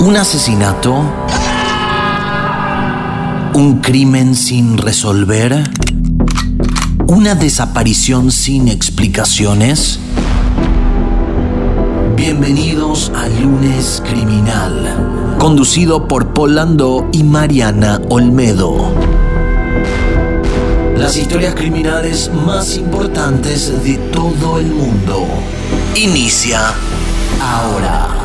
¿Un asesinato? ¿Un crimen sin resolver? ¿Una desaparición sin explicaciones? Bienvenidos a Lunes Criminal, conducido por Polando y Mariana Olmedo. Las historias criminales más importantes de todo el mundo. Inicia ahora.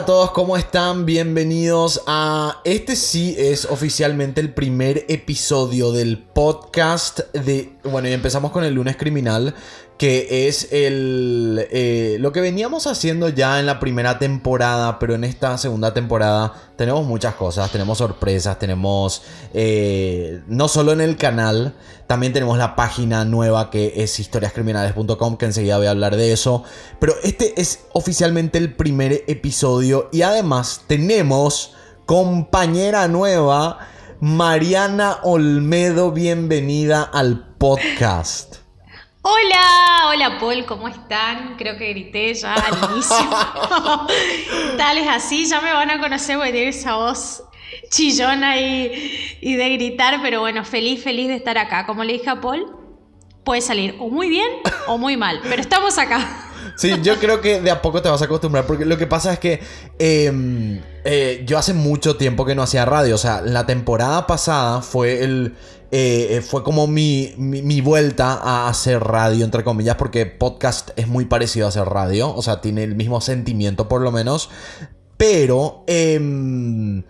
A todos, ¿cómo están? Bienvenidos a... Este sí es oficialmente el primer episodio del podcast de... Bueno, y empezamos con el lunes criminal, que es el... eh, lo que veníamos haciendo ya en la primera temporada, pero en esta segunda temporada tenemos muchas cosas, tenemos sorpresas, tenemos... eh, no solo en el canal, también tenemos la página nueva que es historiascriminales.com, que enseguida voy a hablar de eso. Pero este es oficialmente el primer episodio y además tenemos compañera nueva, Mariana Olmedo, bienvenida al podcast. Hola, hola Paul, ¿cómo están? Creo que grité ya al inicio. Tal es así, ya me van a conocer porque tiene esa voz chillona y, y de gritar, pero bueno, feliz, feliz de estar acá. Como le dije a Paul, puede salir o muy bien o muy mal, pero estamos acá. Sí, yo creo que de a poco te vas a acostumbrar porque lo que pasa es que eh, eh, yo hace mucho tiempo que no hacía radio, o sea, la temporada pasada fue el... eh, fue como mi, mi, mi vuelta a hacer radio, entre comillas, porque podcast es muy parecido a hacer radio, o sea, tiene el mismo sentimiento por lo menos, pero em,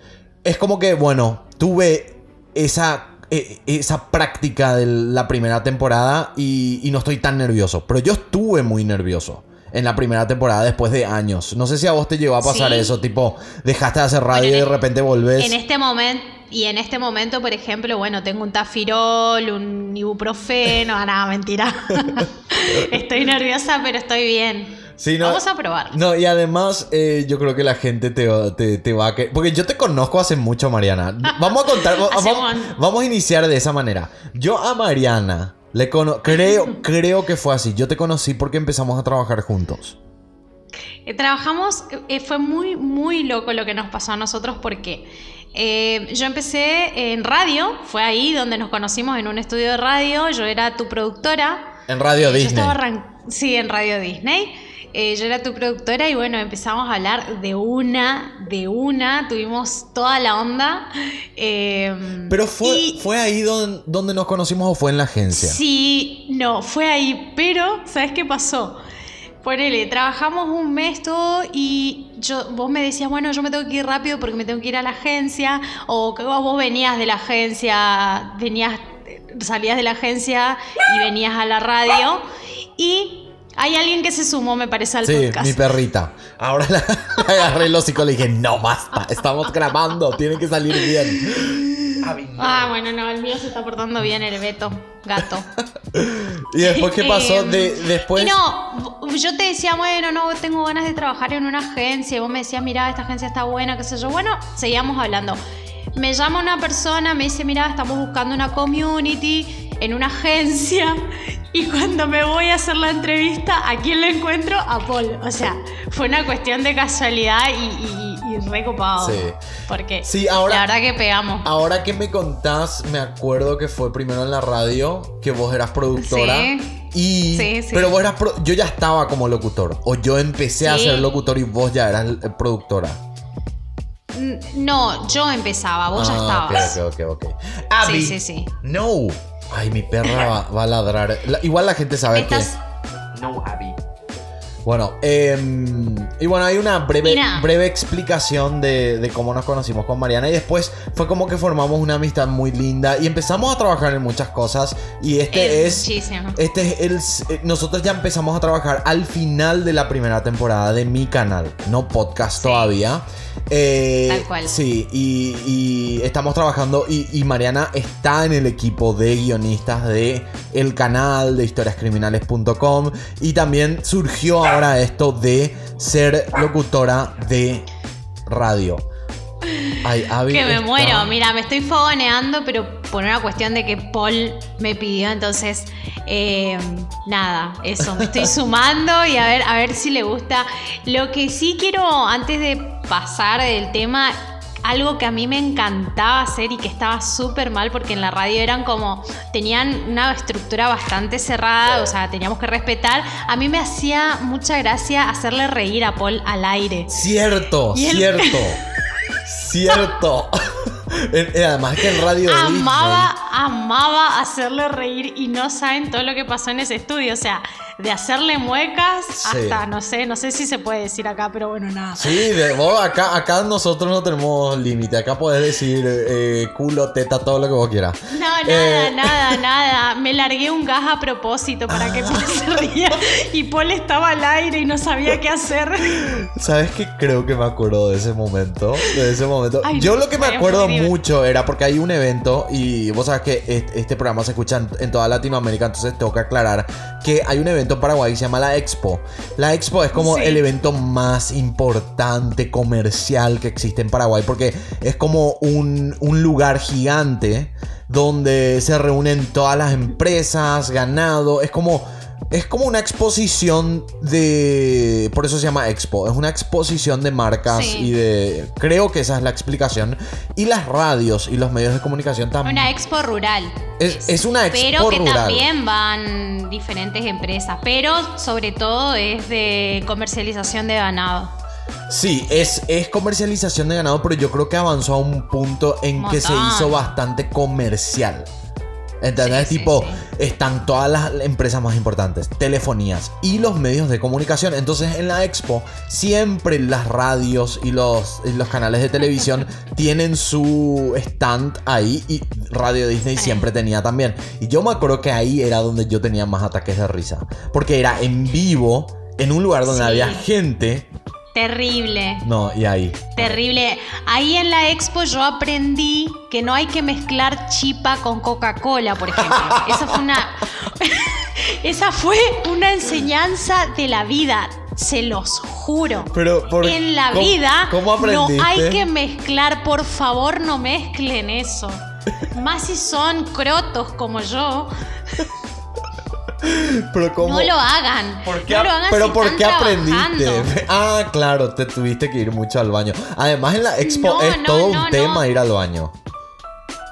es como que, bueno, tuve esa, eh, esa práctica de la primera temporada y, y no estoy tan nervioso, pero yo estuve muy nervioso. En la primera temporada después de años. No sé si a vos te llegó a pasar Sí. eso, tipo, dejaste de hacer radio Bueno, y de en- repente volvés. En este momento, y en este momento, por ejemplo, bueno, tengo un tafirol, un ibuprofeno, ah, nada, mentira. estoy nerviosa, pero estoy bien. Sí, no- Vamos a probar. No, y además eh, yo creo que la gente te, va- te, te va a... que- Porque yo te conozco hace mucho, Mariana. Vamos a contar, vamos, vamos a iniciar de esa manera. Yo a Mariana le cono creo, creo que fue así. Yo te conocí porque empezamos a trabajar juntos. Eh, Trabajamos, eh, fue muy, muy loco lo que nos pasó a nosotros porque eh, yo empecé en radio, fue ahí donde nos conocimos en un estudio de radio, yo era tu productora. En Radio Yo Disney. estaba arran- sí, en Radio Disney. Eh, yo era tu productora y bueno, empezamos a hablar de una, de una, tuvimos toda la onda. eh, Pero fue, y- fue ahí donde, donde nos conocimos o fue en la agencia. Sí, no, fue ahí, pero ¿sabes qué pasó? Ponele, trabajamos un mes todo y yo, vos me decías, bueno, yo me tengo que ir rápido porque me tengo que ir a la agencia, o que vos venías de la agencia, venías, salías de la agencia y venías a la radio, y hay alguien que se sumó, me parece, al Sí, podcast. mi perrita. Ahora la, la agarré el hocico y le dije, no, basta, estamos grabando, tiene que salir bien. Ah, bueno, no, el mío se está portando bien, el Beto, gato. Y después, ¿qué pasó? Em, De, después... Y no, yo te decía, bueno, no, tengo ganas de trabajar en una agencia. Y vos me decías, mira, esta agencia está buena, qué sé yo. Bueno, seguíamos hablando. Me llama una persona, me dice, mira, estamos buscando una community en una agencia. Y cuando me voy a hacer la entrevista, ¿a quién le encuentro? A Paul. O sea, fue una cuestión de casualidad y, y, y recopado. Sí. Porque Sí, ahora- la verdad que pegamos. Ahora que me contás, me acuerdo que fue primero en la radio, que vos eras productora. Sí. Y. Sí, sí. Pero vos eras. pro- yo ya estaba como locutor. O yo empecé a ser locutor y vos ya eras productora. No, yo empezaba, vos ya Ah, estabas. Ok, ok, ok. Abby. Sí, sí, sí. No. Ay, mi perra va, va a ladrar. La- igual la gente sabe Estás- que. No, Abby. Bueno, em, y bueno, hay una breve, Mira. breve explicación de, de cómo nos conocimos con Mariana y después fue como que formamos una amistad muy linda y empezamos a trabajar en muchas cosas y este Eh, es... muchísimo. Este es el... eh, Nosotros ya empezamos a trabajar al final de la primera temporada de mi canal, no podcast Sí. todavía. Eh, Tal cual. Sí, y, y estamos trabajando y, y Mariana está en el equipo de guionistas de el canal de historiascriminales.com y también surgió ahora esto de ser locutora de radio. Ay, Abby Que me está- muero, mira, me estoy fogoneando, pero por una cuestión de que Paul me pidió, entonces, eh, nada, eso, me estoy sumando y a ver, a ver si le gusta. Lo que sí quiero, antes de pasar del tema, algo que a mí me encantaba hacer y que estaba súper mal porque en la radio eran como, tenían una estructura bastante cerrada, o sea, teníamos que respetar. A mí me hacía mucha gracia hacerle reír a Paul al aire. Cierto, él- cierto. cierto. Además que en radio amaba, amaba hacerle reír y no saben todo lo que pasó en ese estudio. O sea, de hacerle muecas Sí. hasta, no sé, no sé si se puede decir acá, pero bueno, nada. Sí, de, vos acá, acá nosotros no tenemos límite. Acá podés decir eh, culo, teta, todo lo que vos quieras. No, nada, Eh. nada, nada. Me largué un gas a propósito para que Paul se ría y Paul estaba al aire y no sabía qué hacer. ¿Sabes qué? Creo que me acuerdo de ese momento. De ese momento. Ay, Yo lo que me acuerdo mucho era porque hay un evento y vos sabes que est- este programa se escucha en, en toda Latinoamérica, entonces tengo que aclarar que hay un evento en Paraguay se llama la Expo. La Expo es como Sí. el evento más importante comercial que existe en Paraguay porque es como un, un lugar gigante donde se reúnen todas las empresas, ganado, es como... Es como una exposición de... Por eso se llama Expo. Es una exposición de marcas Sí. y de... Creo que esa es la explicación. Y las radios y los medios de comunicación también. Una expo rural. Es, es una expo Pero que rural. también van diferentes empresas, pero sobre todo es de comercialización de ganado. Sí, es, es comercialización de ganado, pero yo creo que avanzó a un punto en que se hizo bastante comercial. ¿Entendés? Sí, tipo, sí. están todas las empresas más importantes, telefonías y los medios de comunicación. Entonces, en la expo, siempre las radios y los, y los canales de televisión tienen su stand ahí y Radio Disney siempre tenía también. Y yo me acuerdo que ahí era donde yo tenía más ataques de risa. Porque era en vivo, en un lugar donde había gente. Terrible. No, y ahí. Terrible. Ahí en la expo yo aprendí que no hay que mezclar chipa con Coca-Cola, por ejemplo. Esa fue una. Esa fue una enseñanza de la vida. Se los juro. Pero, por- en la ¿cómo- vida ¿Cómo no hay que mezclar, por favor, no mezclen eso. Más si son crotos como yo, Pero ¿cómo? no lo hagan. ¿Por qué no ap- lo hagan pero si ¿por están qué aprendiste? trabajando. Ah, claro, te tuviste que ir mucho al baño. Además, en la expo No, es no, todo no, un tema ir al baño.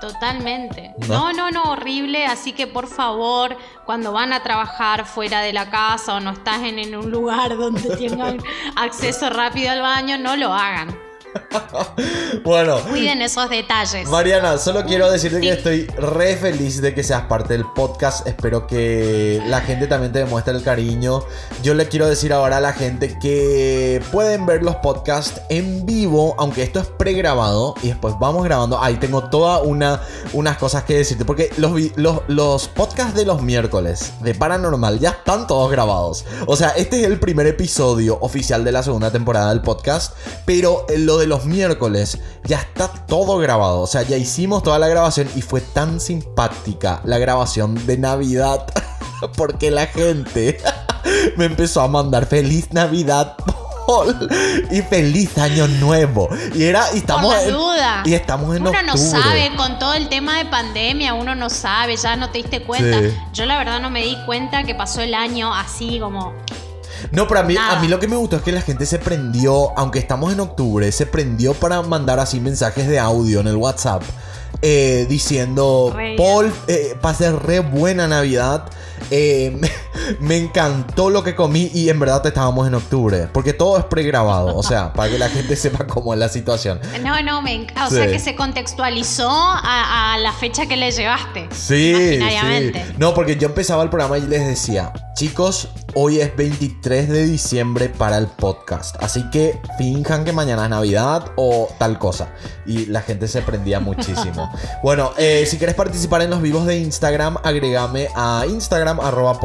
Totalmente. ¿No? ¿No? no, no, horrible. Así que por favor, cuando van a trabajar fuera de la casa o no estás en, en un lugar donde tengan acceso rápido al baño, no lo hagan. Bueno, Cuiden esos detalles. Mariana, solo quiero decirte que estoy re feliz de que seas parte del podcast. Espero que la gente también te demuestre el cariño. Yo le quiero decir ahora a la gente que pueden ver los podcasts en vivo, aunque esto es pregrabado y después vamos grabando. Ahí tengo toda una unas cosas que decirte porque los, los, los podcasts de los miércoles de Paranormal ya están todos grabados. O sea, este es el primer episodio oficial de la segunda temporada del podcast, pero lo de los miércoles ya está todo grabado. O sea, ya hicimos toda la grabación y fue tan simpática la grabación de Navidad porque la gente me empezó a mandar feliz Navidad. Paul, Y feliz año nuevo. Y era, y estamos Por la en- duda. y estamos en uno no sabe, con todo el tema de pandemia, uno no sabe, ya no te diste cuenta. Sí. Yo la verdad no me di cuenta que pasó el año así como... No, pero a mí, Nada. a mí lo que me gustó es que la gente se prendió, aunque estamos en octubre, se prendió para mandar así mensajes de audio en el WhatsApp. eh, diciendo. Paul, eh, pasé re buena Navidad. eh, me, me encantó lo que comí y en verdad estábamos en octubre. Porque todo es pregrabado, o sea, para que la gente sepa cómo es la situación. No, no, me O sea que se contextualizó a, a la fecha que le llevaste. Sí, sí. No, porque yo empezaba el programa y les decía, chicos, hoy es 23 de diciembre para el podcast. Así que finjan que mañana es Navidad o tal cosa. Y la gente se prendía muchísimo. bueno, eh, si quieres participar en los vivos de Instagram, agregame a Instagram, arroba.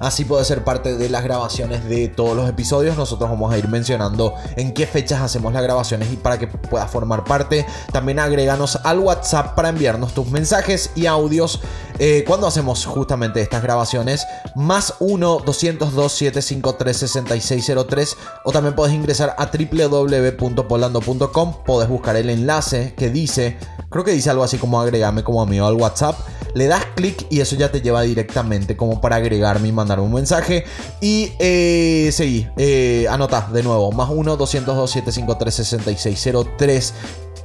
Así puedes ser parte de las grabaciones de todos los episodios. Nosotros vamos a ir mencionando en qué fechas hacemos las grabaciones y para que puedas formar parte. También agréganos al WhatsApp para enviarnos tus mensajes y audios eh, cuando hacemos justamente estas grabaciones. Más 1-202-753-6603. O también puedes ingresar a www.polando.com. Puedes buscar el enlace que dice, creo que dice algo así como agregame como amigo al WhatsApp. Le das clic y eso ya te lleva directamente como para agregarme y mandar un mensaje. Y eh, seguí, eh, anota de nuevo, más 1-202-753-6603.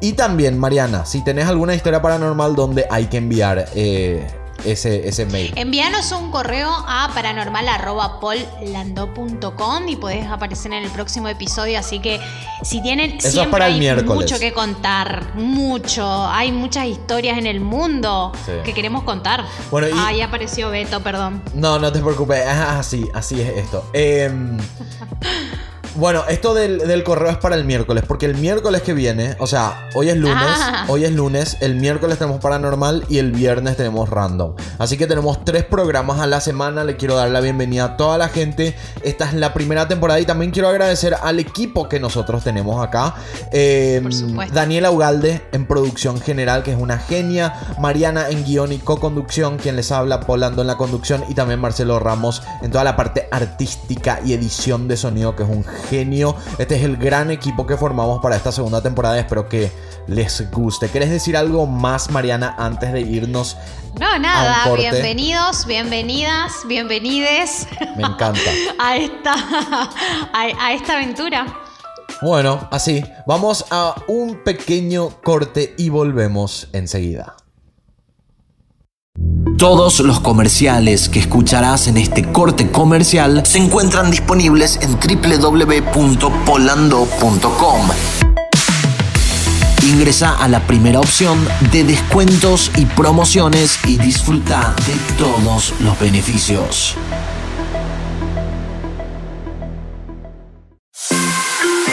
Y también, Mariana, si tenés alguna historia paranormal donde hay que enviar eh, ese, ese mail. Envíanos un correo a paranormal.pollando.com y puedes aparecer en el próximo episodio. Así que si tienen Eso es siempre para el hay miércoles. mucho que contar, mucho. Hay muchas historias en el mundo Sí. que queremos contar. Bueno, y- Ahí apareció Beto, perdón. No, no te preocupes, es así, así es esto. Em, bueno, esto del, del correo es para el miércoles, porque el miércoles que viene, o sea, hoy es lunes, Ah. hoy es lunes, el miércoles tenemos paranormal y el viernes tenemos random. Así que tenemos tres programas a la semana, le quiero dar la bienvenida a toda la gente. Esta es la primera temporada y también quiero agradecer al equipo que nosotros tenemos acá. Supuesto. Daniela Ugalde en producción general, que es una genia. Mariana en guion y co-conducción, quien les habla, Polando en la conducción. Y también Marcelo Ramos en toda la parte artística y edición de sonido, que es un genio. Este es el gran equipo que formamos para esta segunda temporada. Espero que les guste. ¿Querés decir algo más, Mariana, antes de irnos? No, A nada. un corte. Bienvenidos, bienvenidas, bienvenides Me encanta. a esta, a, a esta aventura. Bueno, así, vamos a un pequeño corte y volvemos enseguida. Todos los comerciales que escucharás en este corte comercial se encuentran disponibles en www.polando.com. Ingresa a la primera opción de descuentos y promociones y disfruta de todos los beneficios.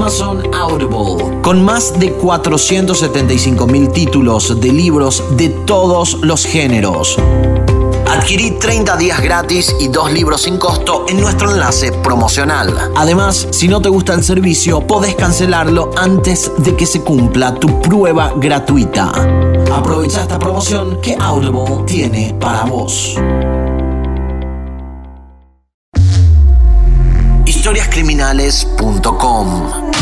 Amazon Audible, con más de 475 mil títulos de libros de todos los géneros. Adquirí 30 días gratis y dos libros sin costo en nuestro enlace promocional. Además, si no te gusta el servicio, podés cancelarlo antes de que se cumpla tu prueba gratuita. Aprovecha esta promoción que Audible tiene para vos. historiascriminales.com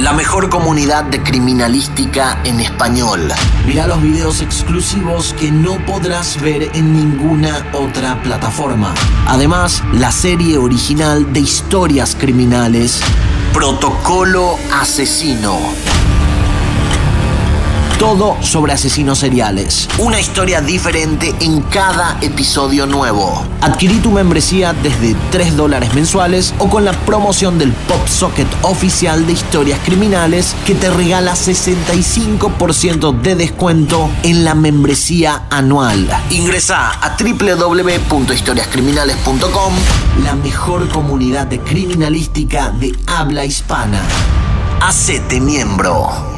La mejor comunidad de criminalística en español. Mira los videos exclusivos que no podrás ver en ninguna otra plataforma. Además, la serie original de historias criminales Protocolo Asesino. Todo sobre asesinos seriales. Una historia diferente en cada episodio nuevo. Adquirí tu membresía desde 3 dólares mensuales o con la promoción del Pop Socket oficial de historias criminales que te regala 65% de descuento en la membresía anual. Ingresa a www.historiascriminales.com, la mejor comunidad de criminalística de habla hispana. Hacete miembro.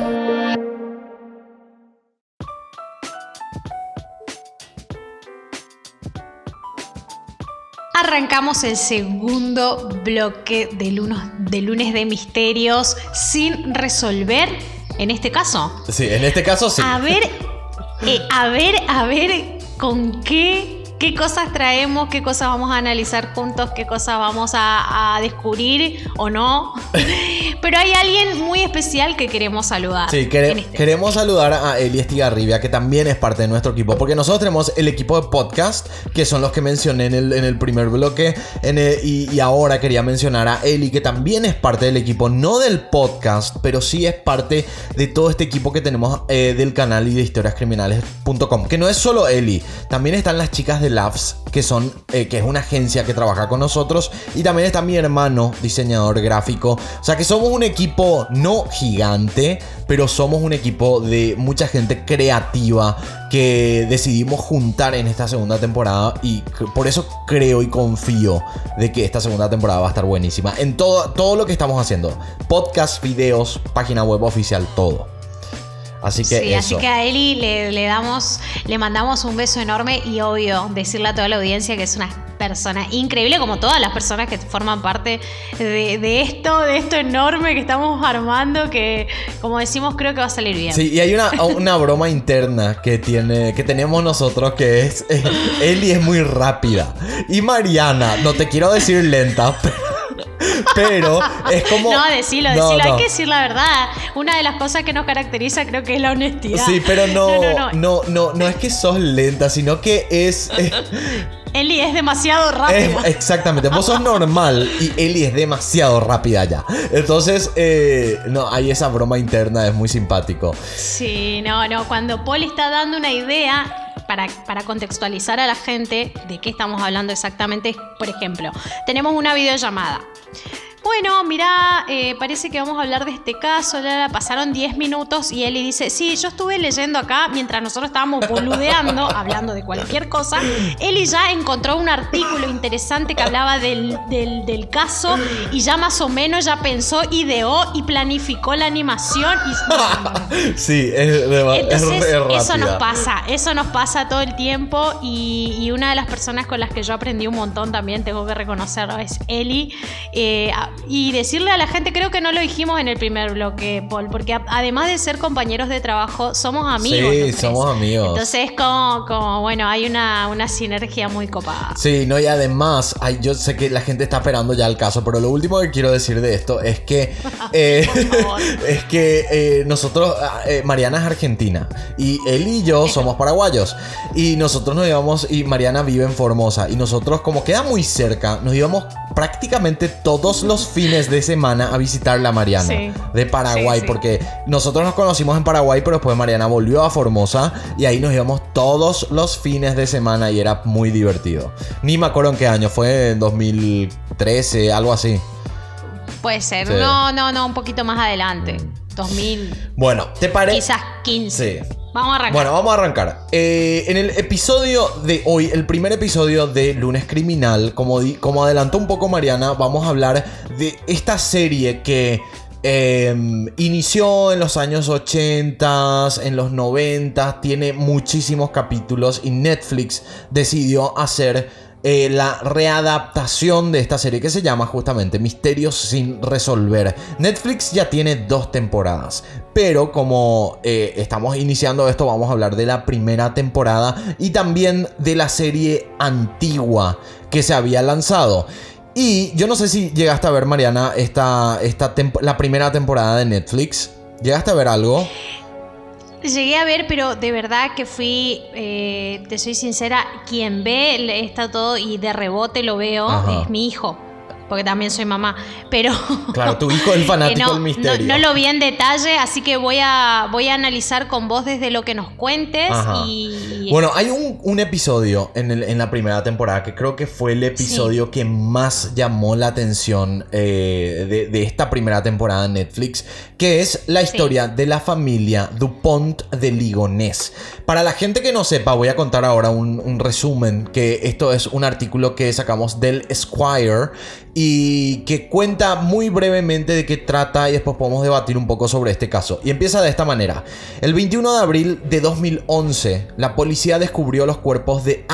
Arrancamos el segundo bloque de lunes, de lunes de misterios sin resolver. En este caso. Sí, en este caso sí. A ver, eh, a ver, a ver con qué qué cosas traemos, qué cosas vamos a analizar juntos, qué cosas vamos a, descubrir o no. Pero hay alguien muy especial que queremos saludar. Sí, este queremos saludar a Eli Estigarribia, que también es parte de nuestro equipo, porque nosotros tenemos el equipo de podcast, que son los que mencioné en el, primer bloque, y, ahora quería mencionar a Eli, que también es parte del equipo, no del podcast, pero sí es parte de todo este equipo que tenemos eh, del canal y de historiascriminales.com, que no es solo Eli, también están las chicas de Labs, que, son, eh, que es una agencia que trabaja con nosotros. Y también está mi hermano, diseñador gráfico. O sea que somos un equipo no gigante, pero somos un equipo de mucha gente creativa que decidimos juntar en esta segunda temporada. Y por eso creo y confío de que esta segunda temporada va a estar buenísima. En todo, todo lo que estamos haciendo. Podcast, videos, página web oficial, todo. Así que sí, así que a Eli le, damos, le mandamos un beso enorme y obvio decirle a toda la audiencia que es una persona increíble, como todas las personas que forman parte de, esto, de esto enorme que estamos armando, que como decimos creo que va a salir bien. Sí, y hay una, una broma interna que tiene, que tenemos nosotros que es eh, Eli es muy rápida y Mariana, no te quiero decir lenta, pero pero es como. No, decilo, decilo. Hay que decir la verdad. Una de las cosas que nos caracteriza creo que es la honestidad. Sí, pero no. No, no, no, es que sos lenta, sino que es. Eh, Eli es demasiado rápida. exactamente, vos sos normal y Eli es demasiado rápida ya. Entonces, eh, no, hay esa broma interna, es muy simpático. Sí, no, no, cuando Paul está dando una idea, para, contextualizar a la gente de qué estamos hablando exactamente, por ejemplo, tenemos una videollamada. Bueno, mira, eh, parece que vamos a hablar de este caso. Pasaron 10 minutos y Eli dice: Sí, yo estuve leyendo acá mientras nosotros estábamos boludeando, hablando de cualquier cosa. Eli ya encontró un artículo interesante que hablaba del, caso y ya más o menos ya pensó, ideó y planificó la animación. Y... sí, es, Entonces, Eso nos pasa, eso nos pasa todo el tiempo. Y, una de las personas con las que yo aprendí un montón también, tengo que reconocerlo, es Eli. Eh, y decirle a la gente, creo que no lo dijimos en el primer bloque, Paul, porque además de ser compañeros de trabajo, somos amigos. Sí, somos amigos. Entonces, como, como bueno, hay una, una sinergia muy copada. Sí, no, y además, yo sé que la gente está esperando ya el caso, pero lo último que quiero decir de esto es que, eh, es que eh, nosotros, ah, eh, Mariana es argentina y él y yo somos paraguayos y nosotros nos íbamos, y Mariana vive en Formosa y nosotros como queda muy cerca, nos íbamos prácticamente todos los fines de semana a visitar la Mariana de Paraguay, porque nosotros nos conocimos en Paraguay, pero después Mariana volvió a Formosa y ahí nos íbamos todos los fines de semana y era muy divertido. Ni me acuerdo en qué año, fue en 2013, algo así. Puede ser, no, no, no, un poquito más adelante. 2000. Bueno, ¿te parece? Quizás 15. Sí. Vamos a arrancar. Bueno, vamos a arrancar. Eh, en el episodio de hoy, el primer episodio de Lunes Criminal, como, adelantó un poco Mariana, vamos a hablar de esta serie que em, inició en los años 80, en los 90, tiene muchísimos capítulos y Netflix decidió hacer eh, la readaptación de esta serie que se llama justamente Misterios sin resolver. Netflix ya tiene dos temporadas, pero como eh, estamos iniciando esto vamos a hablar de la primera temporada y también de la serie antigua que se había lanzado. Y yo no sé si llegaste a ver, Mariana, esta, esta la primera temporada de Netflix. ¿Llegaste a ver algo? Llegué a ver, pero de verdad que fui, eh, te soy sincera, quien ve está todo y de rebote lo veo es mi hijo porque también soy mamá, pero... Claro, tu hijo es el fanático del misterio. No, lo vi en detalle, así que voy a, voy a analizar con vos desde lo que nos cuentes y... Bueno, hay un, episodio en, la primera temporada que creo que fue el episodio que más llamó la atención eh, de, esta primera temporada en Netflix, que es la historia de la familia Dupont de Ligonés. Para la gente que no sepa, voy a contar ahora un, un resumen, que esto es un artículo que sacamos del Esquire y que cuenta muy brevemente de qué trata y después podemos debatir un poco sobre este caso. Y empieza de esta manera. El 21 de abril de 2011, la policía descubrió los cuerpos de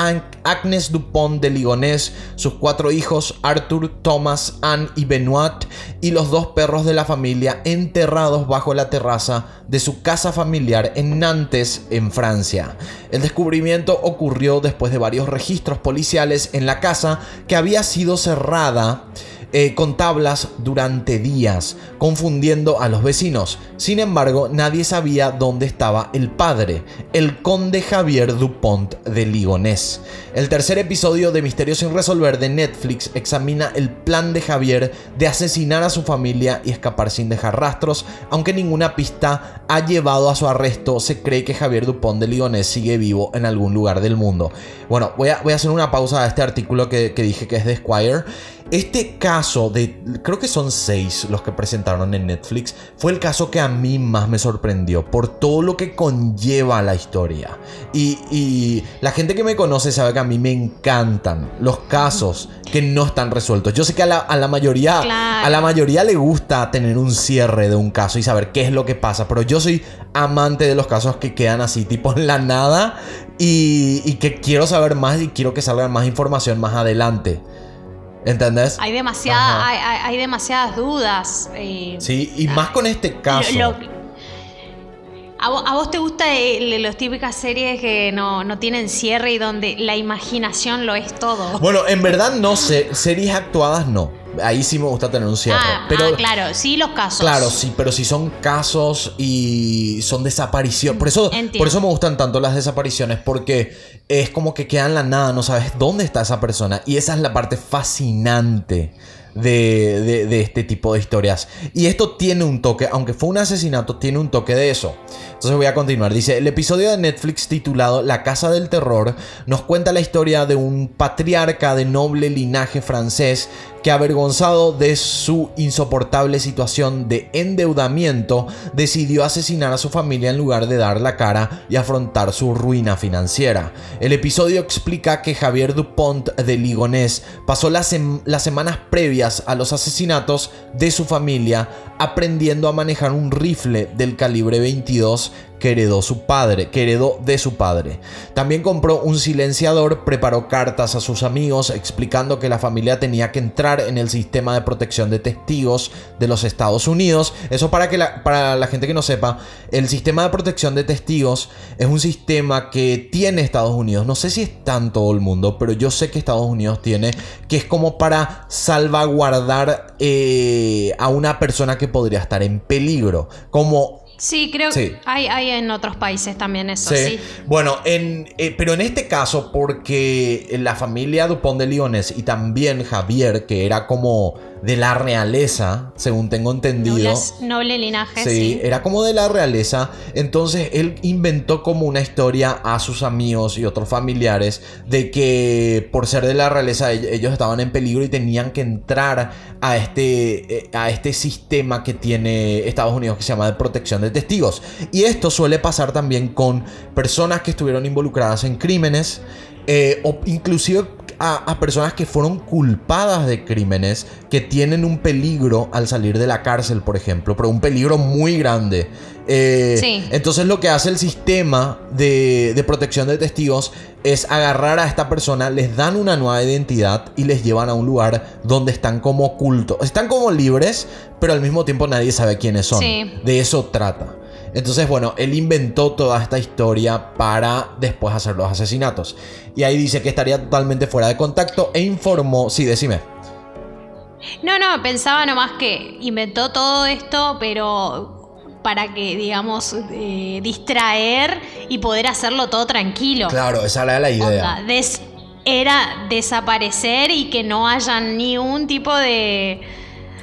Agnes Dupont de Ligonés, sus cuatro hijos Arthur, Thomas, Anne y Benoit y los dos perros de la familia enterrados bajo la terraza de su casa familiar en Nantes, en Francia. El descubrimiento ocurrió después de varios registros policiales en la casa que había sido cerrada eh, con tablas durante días, confundiendo a los vecinos. Sin embargo, nadie sabía dónde estaba el padre, el conde Javier Dupont de Ligonés. El tercer episodio de Misterios sin resolver de Netflix examina el plan de Javier de asesinar a su familia y escapar sin dejar rastros, aunque ninguna pista ha llevado a su arresto, se cree que Javier Dupont de Ligonés sigue vivo en algún lugar del mundo. Bueno, voy a, voy a hacer una pausa a este artículo que, que dije que es de Squire. Este caso de, creo que son seis los que presentaron en Netflix, fue el caso que a mí más me sorprendió por todo lo que conlleva la historia. Y, la gente que me conoce sabe que a mí me encantan los casos que no están resueltos. Yo sé que a la, mayoría, a la mayoría le gusta tener un cierre de un caso y saber qué es lo que pasa, pero yo soy amante de los casos que quedan así, tipo en la nada, y, y que quiero saber más y quiero que salga más información más adelante. ¿Entendés? Hay, demasiada, hay, demasiadas dudas. Eh, sí, y más con este caso. ¿A vos, te gusta las típicas series que no, no, tienen cierre y donde la imaginación lo es todo? Bueno, en verdad no sé, series actuadas no ahí sí me gusta tener un cierre. Ah, pero, ah, claro, sí los casos. Claro, sí, pero si son casos y son desapariciones. Por eso, por eso me gustan tanto las desapariciones, porque es como que queda en la nada, no sabes dónde está esa persona. Y esa es la parte fascinante de, este tipo de historias. Y esto tiene un toque, aunque fue un asesinato, tiene un toque de eso. Entonces voy a continuar. Dice, el episodio de Netflix titulado La Casa del Terror nos cuenta la historia de un patriarca de noble linaje francés que avergonzado de su insoportable situación de endeudamiento, decidió asesinar a su familia en lugar de dar la cara y afrontar su ruina financiera. El episodio explica que Javier Dupont de Ligonés pasó las, las semanas previas a los asesinatos de su familia aprendiendo a manejar un rifle del calibre 22 que heredó su padre, que heredó de su padre. También compró un silenciador, preparó cartas a sus amigos explicando que la familia tenía que entrar en el sistema de protección de testigos de los Estados Unidos. Eso para que la, para la gente que no sepa, el sistema de protección de testigos es un sistema que tiene Estados Unidos. No sé si está en todo el mundo, pero yo sé que Estados Unidos tiene, que es como para salvaguardar eh, a una persona que podría estar en peligro, como Sí, creo que hay, hay, en otros países también eso, sí. Bueno, en, eh, pero en este caso, porque la familia Dupont de Liones y también Javier, que era como de la realeza, según tengo entendido. noble linaje, sí, Era como de la realeza. Entonces él inventó como una historia a sus amigos y otros familiares de que por ser de la realeza ellos estaban en peligro y tenían que entrar a este, eh, a este sistema que tiene Estados Unidos que se llama de protección de testigos. Y esto suele pasar también con personas que estuvieron involucradas en crímenes. Eh, o inclusive a, personas que fueron culpadas de crímenes, que tienen un peligro al salir de la cárcel, por ejemplo, pero un peligro muy grande. Eh, entonces lo que hace el sistema de, de, protección de testigos es agarrar a esta persona, les dan una nueva identidad y les llevan a un lugar donde están como ocultos. Están como libres, pero al mismo tiempo nadie sabe quiénes son. De eso trata. Entonces, bueno, él inventó toda esta historia para después hacer los asesinatos. Y ahí dice que estaría totalmente fuera de contacto e informó, sí, decime. No, no, pensaba nomás que inventó todo esto, pero para que, digamos, eh, distraer y poder hacerlo todo tranquilo. Claro, esa era la idea. era desaparecer y que no haya ni un tipo de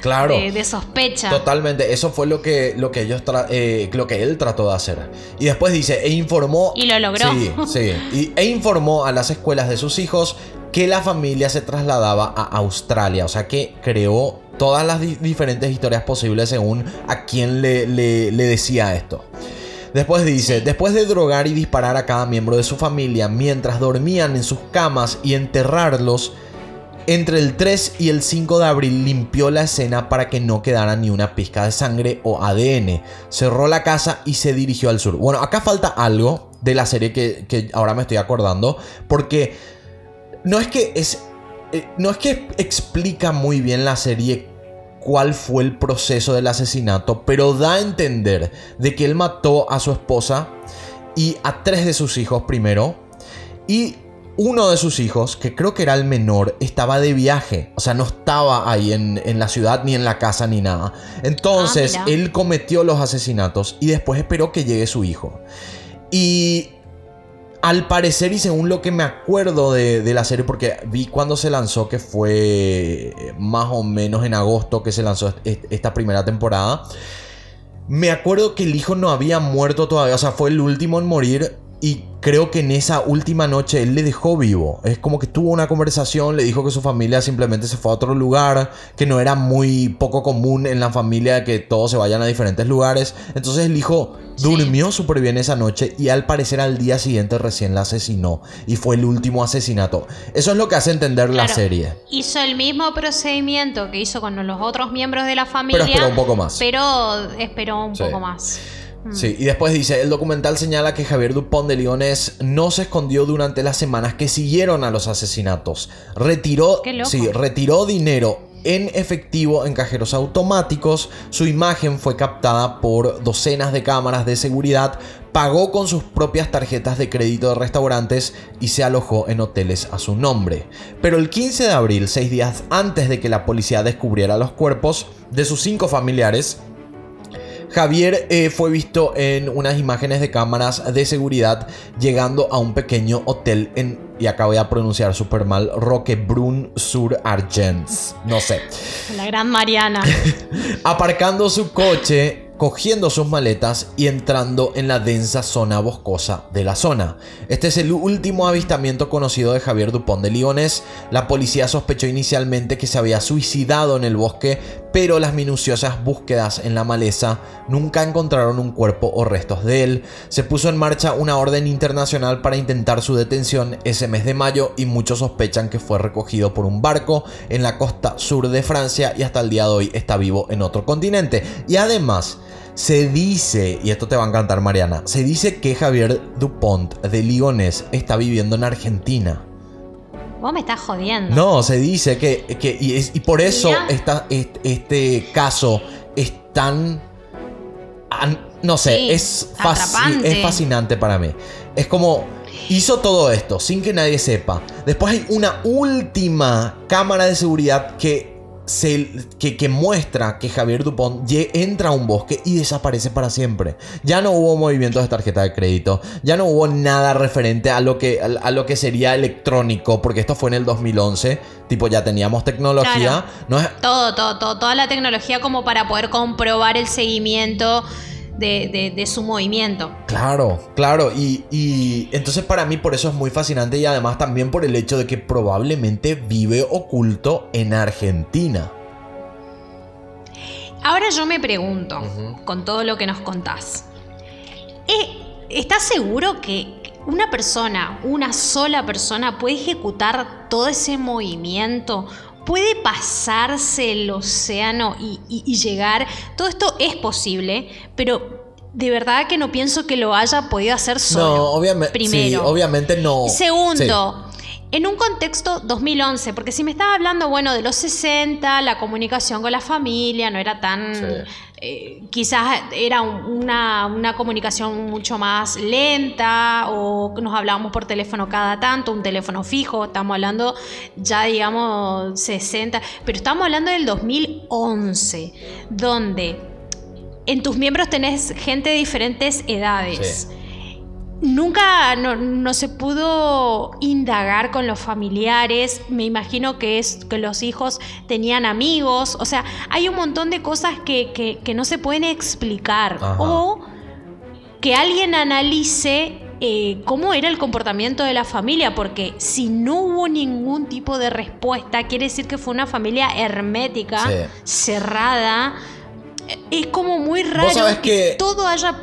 claro, de, sospecha. Totalmente, eso fue lo que, lo que ellos eh, lo que él trató de hacer. Y después dice, e informó. Y lo logró. Sí, sí. e informó a las escuelas de sus hijos que la familia se trasladaba a Australia. O sea que creó todas las diferentes historias posibles según a quién le, le, le decía esto. Después dice, después de drogar y disparar a cada miembro de su familia mientras dormían en sus camas y enterrarlos, Entre el 3 y el 5 de abril limpió la escena para que no quedara ni una pizca de sangre o ADN. Cerró la casa y se dirigió al sur. Bueno, acá falta algo de la serie que, que ahora me estoy acordando. Porque no es que es. eh, No es que explica muy bien la serie cuál fue el proceso del asesinato, pero da a entender de que él mató a su esposa y a tres de sus hijos primero. Y uno de sus hijos, que creo que era el menor, estaba de viaje. O sea, no estaba ahí en, en la ciudad, ni en la casa, ni nada. Entonces, Ah, él cometió los asesinatos y después esperó que llegue su hijo. Y al parecer, y según lo que me acuerdo de, de la serie, porque vi cuando se lanzó, que fue más o menos en agosto que se lanzó est- esta primera temporada. Me acuerdo que el hijo no había muerto todavía, o sea, fue el último en morir. Y creo que en esa última noche él le dejó vivo. Es como que tuvo una conversación, le dijo que su familia simplemente se fue a otro lugar, que no era muy poco común en la familia que todos se vayan a diferentes lugares. Entonces el hijo durmió súper bien esa noche y al parecer al día siguiente recién la asesinó. Y fue el último asesinato. Eso es lo que hace entender la serie. Hizo el mismo procedimiento que hizo con los otros miembros de la familia. Pero esperó un poco más. Pero esperó un Sí. poco más. Sí, y después dice, el documental señala que Javier Dupont de Lionés no se escondió durante las semanas que siguieron a los asesinatos. Retiró, sí, retiró dinero en efectivo en cajeros automáticos. Su imagen fue captada por docenas de cámaras de seguridad. Pagó con sus propias tarjetas de crédito de restaurantes y se alojó en hoteles a su nombre. Pero el 15 de abril, seis días antes de que la policía descubriera los cuerpos de sus cinco familiares, Javier eh, fue visto en unas imágenes de cámaras de seguridad llegando a un pequeño hotel en, y acá voy a pronunciar súper mal, Roquebrun sur Argents. No sé. La gran Mariana. Aparcando su coche, cogiendo sus maletas y entrando en la densa zona boscosa de la zona. Este es el último avistamiento conocido de Javier Dupont de Ligonnès. La policía sospechó inicialmente que se había suicidado en el bosque, pero las minuciosas búsquedas en la maleza nunca encontraron un cuerpo o restos de él. Se puso en marcha una orden internacional para intentar su detención ese mes de mayo y muchos sospechan que fue recogido por un barco en la costa sur de Francia y hasta el día de hoy está vivo en otro continente. Y además, se dice, y esto te va a encantar Mariana, se dice que Javier Dupont de Ligonnès está viviendo en Argentina. Vos me estás jodiendo. No, se dice que, que- y, es- y por eso esta- este, este caso es tan... an- no sé, Sí, es, es fascinante para mí. Es como... Hizo todo esto sin que nadie sepa. Después hay una última cámara de seguridad que, se, que, que muestra que Javier Dupont entra a un bosque y desaparece para siempre. Ya no hubo movimientos de tarjeta de crédito. Ya no hubo nada referente a lo que, a, a lo que sería electrónico. Porque esto fue en el 2011. Tipo, ya teníamos tecnología. Claro. No es, Todo, todo, todo, toda la tecnología como para poder comprobar el seguimiento de, de- de su movimiento. Claro, claro. Y, y entonces para mí por eso es muy fascinante y además también por el hecho de que probablemente vive oculto en Argentina. Ahora yo me pregunto, con todo lo que nos contás, ¿eh, ¿estás seguro que una persona, una sola persona, puede ejecutar todo ese movimiento? ¿Puede pasarse el océano y, y- y llegar? Todo esto es posible, pero de verdad que no pienso que lo haya podido hacer solo. no, obviamente. Primero. Sí, obviamente no. Segundo, en un contexto 2011, porque si me estaba hablando, bueno, de los 60, la comunicación con la familia no era tan... Sí. eh, quizás era un- una, una comunicación mucho más lenta o nos hablábamos por teléfono cada tanto, un teléfono fijo, estamos hablando ya digamos 60, pero estamos hablando del 2011, donde en tus miembros tenés gente de diferentes edades. Nunca no, no se pudo indagar con los familiares. Me imagino que es que los hijos tenían amigos. O sea, hay un montón de cosas que, que- que no se pueden explicar. Ajá. O que alguien analice eh, cómo era el comportamiento de la familia. Porque si no hubo ningún tipo de respuesta, quiere decir que fue una familia hermética, Sí. cerrada. Es como muy raro sabés que- todo haya,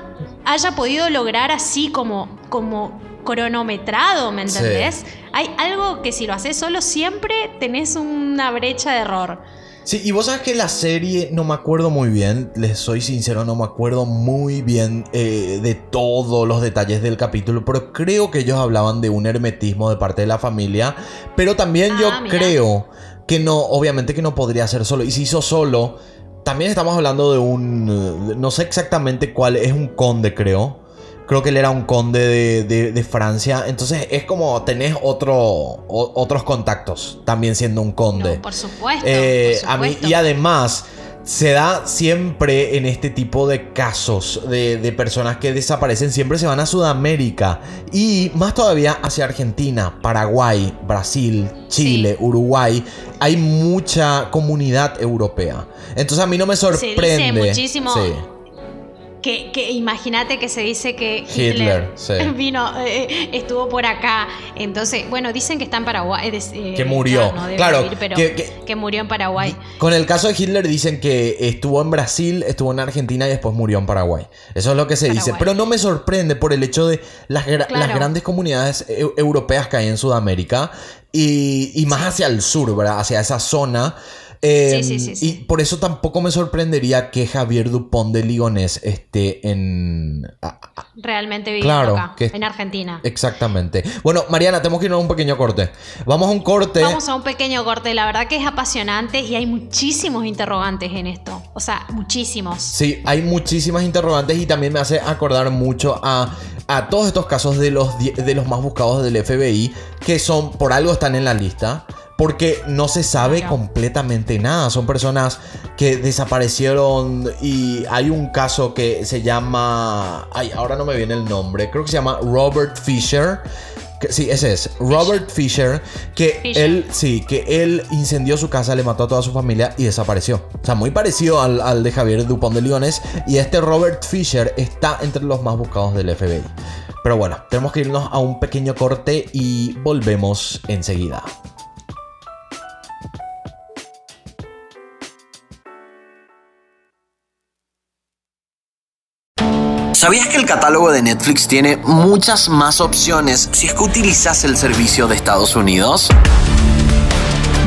haya podido lograr así como, como cronometrado, ¿me entendés? Hay algo que si lo haces solo siempre tenés una brecha de error. Sí, y vos sabes que la serie no me acuerdo muy bien, les soy sincero, no me acuerdo muy bien eh, de todos los detalles del capítulo, pero creo que ellos hablaban de un hermetismo de parte de la familia, pero también yo Ah, mira. creo que no, obviamente que no podría ser solo, y si hizo solo, también estamos hablando de un, eh, no sé exactamente cuál, es un conde creo. Creo que él era un conde de, de- de Francia. Entonces es como tenés otro, o- otros contactos también siendo un conde. No, por supuesto. Eh, por a mí, supuesto. y además, se da siempre en este tipo de casos de, de personas que desaparecen, siempre se van a Sudamérica y más todavía hacia Argentina, Paraguay, Brasil, Chile, Uruguay. Hay mucha comunidad europea. Entonces a mí no me dice sorprende. muchísimo Sí. Que, que imagínate que se dice que Hitler, Hitler, sí. vino, eh, estuvo por acá. Entonces, bueno, dicen que está en Paraguay. eh, eh, Que murió. no Claro, vivir, pero que- que, que- murió en Paraguay. Con el caso de Hitler dicen que estuvo en Brasil, estuvo en Argentina y después murió en Paraguay. Eso es lo que se dice. Pero no me sorprende por el hecho de las, gra- Claro. las grandes comunidades eu- europeas que hay en Sudamérica y, y más hacia el sur, ¿verdad? Hacia esa zona. Eh, Sí, sí, sí. Y por eso tampoco me sorprendería que Javier Dupont de Ligonés esté en... Realmente viviendo Claro, acá, que- en Argentina. Exactamente. Bueno, Mariana, tenemos que ir a un pequeño corte. Vamos a un corte. Vamos a un pequeño corte. La verdad que es apasionante y hay muchísimos interrogantes en esto. O sea, muchísimos. Sí, hay muchísimas interrogantes y también me hace acordar mucho a, a todos estos casos de los, de los más buscados del FBI, que son, por algo están en la lista, porque no se sabe completamente nada. Son personas que desaparecieron y hay un caso que se llama... Ay, ahora no me viene el nombre, creo que se llama Robert Fisher. sí, ese es. Robert Fisher, que Fisher. él, sí, que él incendió su casa, le mató a toda su familia y desapareció. O sea, muy parecido al, al de Javier Dupont de Leones. Y este Robert Fisher está entre los más buscados del FBI. Pero bueno, tenemos que irnos a un pequeño corte y volvemos enseguida. ¿Sabías que el catálogo de Netflix tiene muchas más opciones si es que utilizas el servicio de Estados Unidos?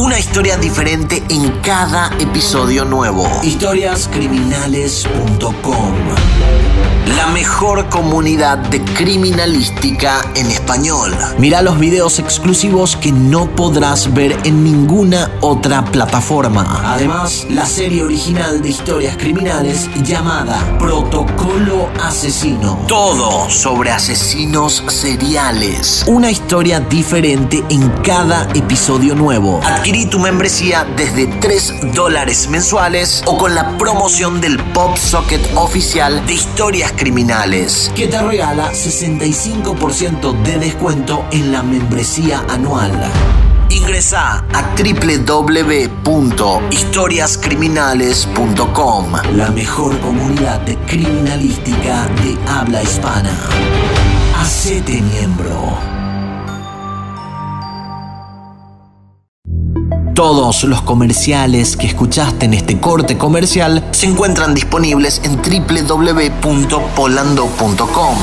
Una historia diferente en cada episodio nuevo. Historiascriminales.com La mejor comunidad de criminalística en español. Mira los videos exclusivos que no podrás ver en ninguna otra plataforma. Además, la serie original de historias criminales llamada Protocolo Asesino. Todo sobre asesinos seriales. Una historia diferente en cada episodio nuevo. Adquirí tu membresía desde 3 dólares mensuales o con la promoción del Pop Socket oficial de historias criminales, que te regala 65% de descuento en la membresía anual. Ingresa a www.historiascriminales.com, la mejor comunidad de criminalística de habla hispana. Hacete miembro. Todos los comerciales que escuchaste en este corte comercial se encuentran disponibles en www.polando.com.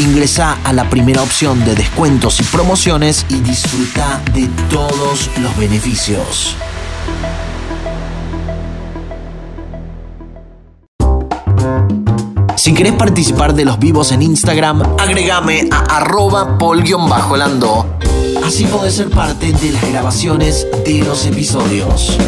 Ingresa a la primera opción de descuentos y promociones y disfruta de todos los beneficios. Si querés participar de los vivos en Instagram, agregame a arroba pol-lando. Así podés ser parte de las grabaciones de los episodios.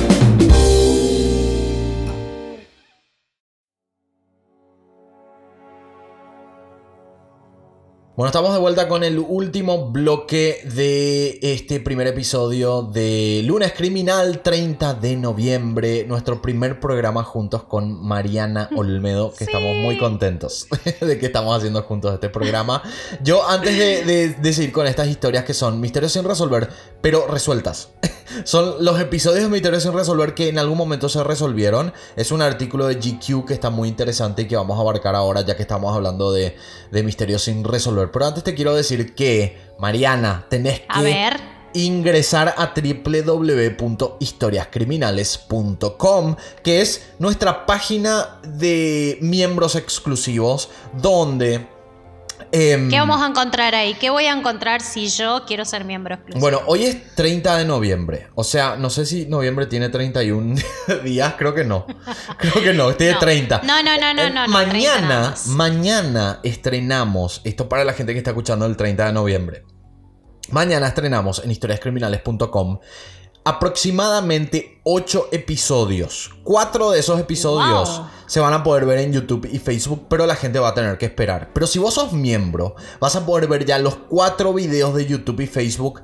Bueno, estamos de vuelta con el último bloque de este primer episodio de Lunes Criminal 30 de noviembre, nuestro primer programa juntos con Mariana Olmedo, que estamos muy contentos de que estamos haciendo juntos este programa. Yo antes de, de seguir con estas historias que son misterios sin resolver, pero resueltas. Son los episodios de Misterios sin resolver que en algún momento se resolvieron. Es un artículo de GQ que está muy interesante y que vamos a abarcar ahora ya que estamos hablando de, de misterios sin resolver. Pero antes te quiero decir que, Mariana, tenés que ingresar a www.historiascriminales.com, que es nuestra página de miembros exclusivos, donde Em, ¿Qué vamos a encontrar ahí? ¿Qué voy a encontrar si yo quiero ser miembro exclusivo? Bueno, hoy es 30 de noviembre. O sea, no sé si noviembre tiene 31 días. Creo que no. Creo que no. Tiene 30. No, no, no, no, no. Mañana, mañana estrenamos. Esto para la gente que está escuchando el 30 de noviembre. Mañana estrenamos en historiascriminales.com aproximadamente 8 episodios. 4 de esos episodios se van a poder ver en YouTube y Facebook, pero la gente va a tener que esperar. Pero si vos sos miembro, vas a poder ver ya los 4 videos de YouTube y Facebook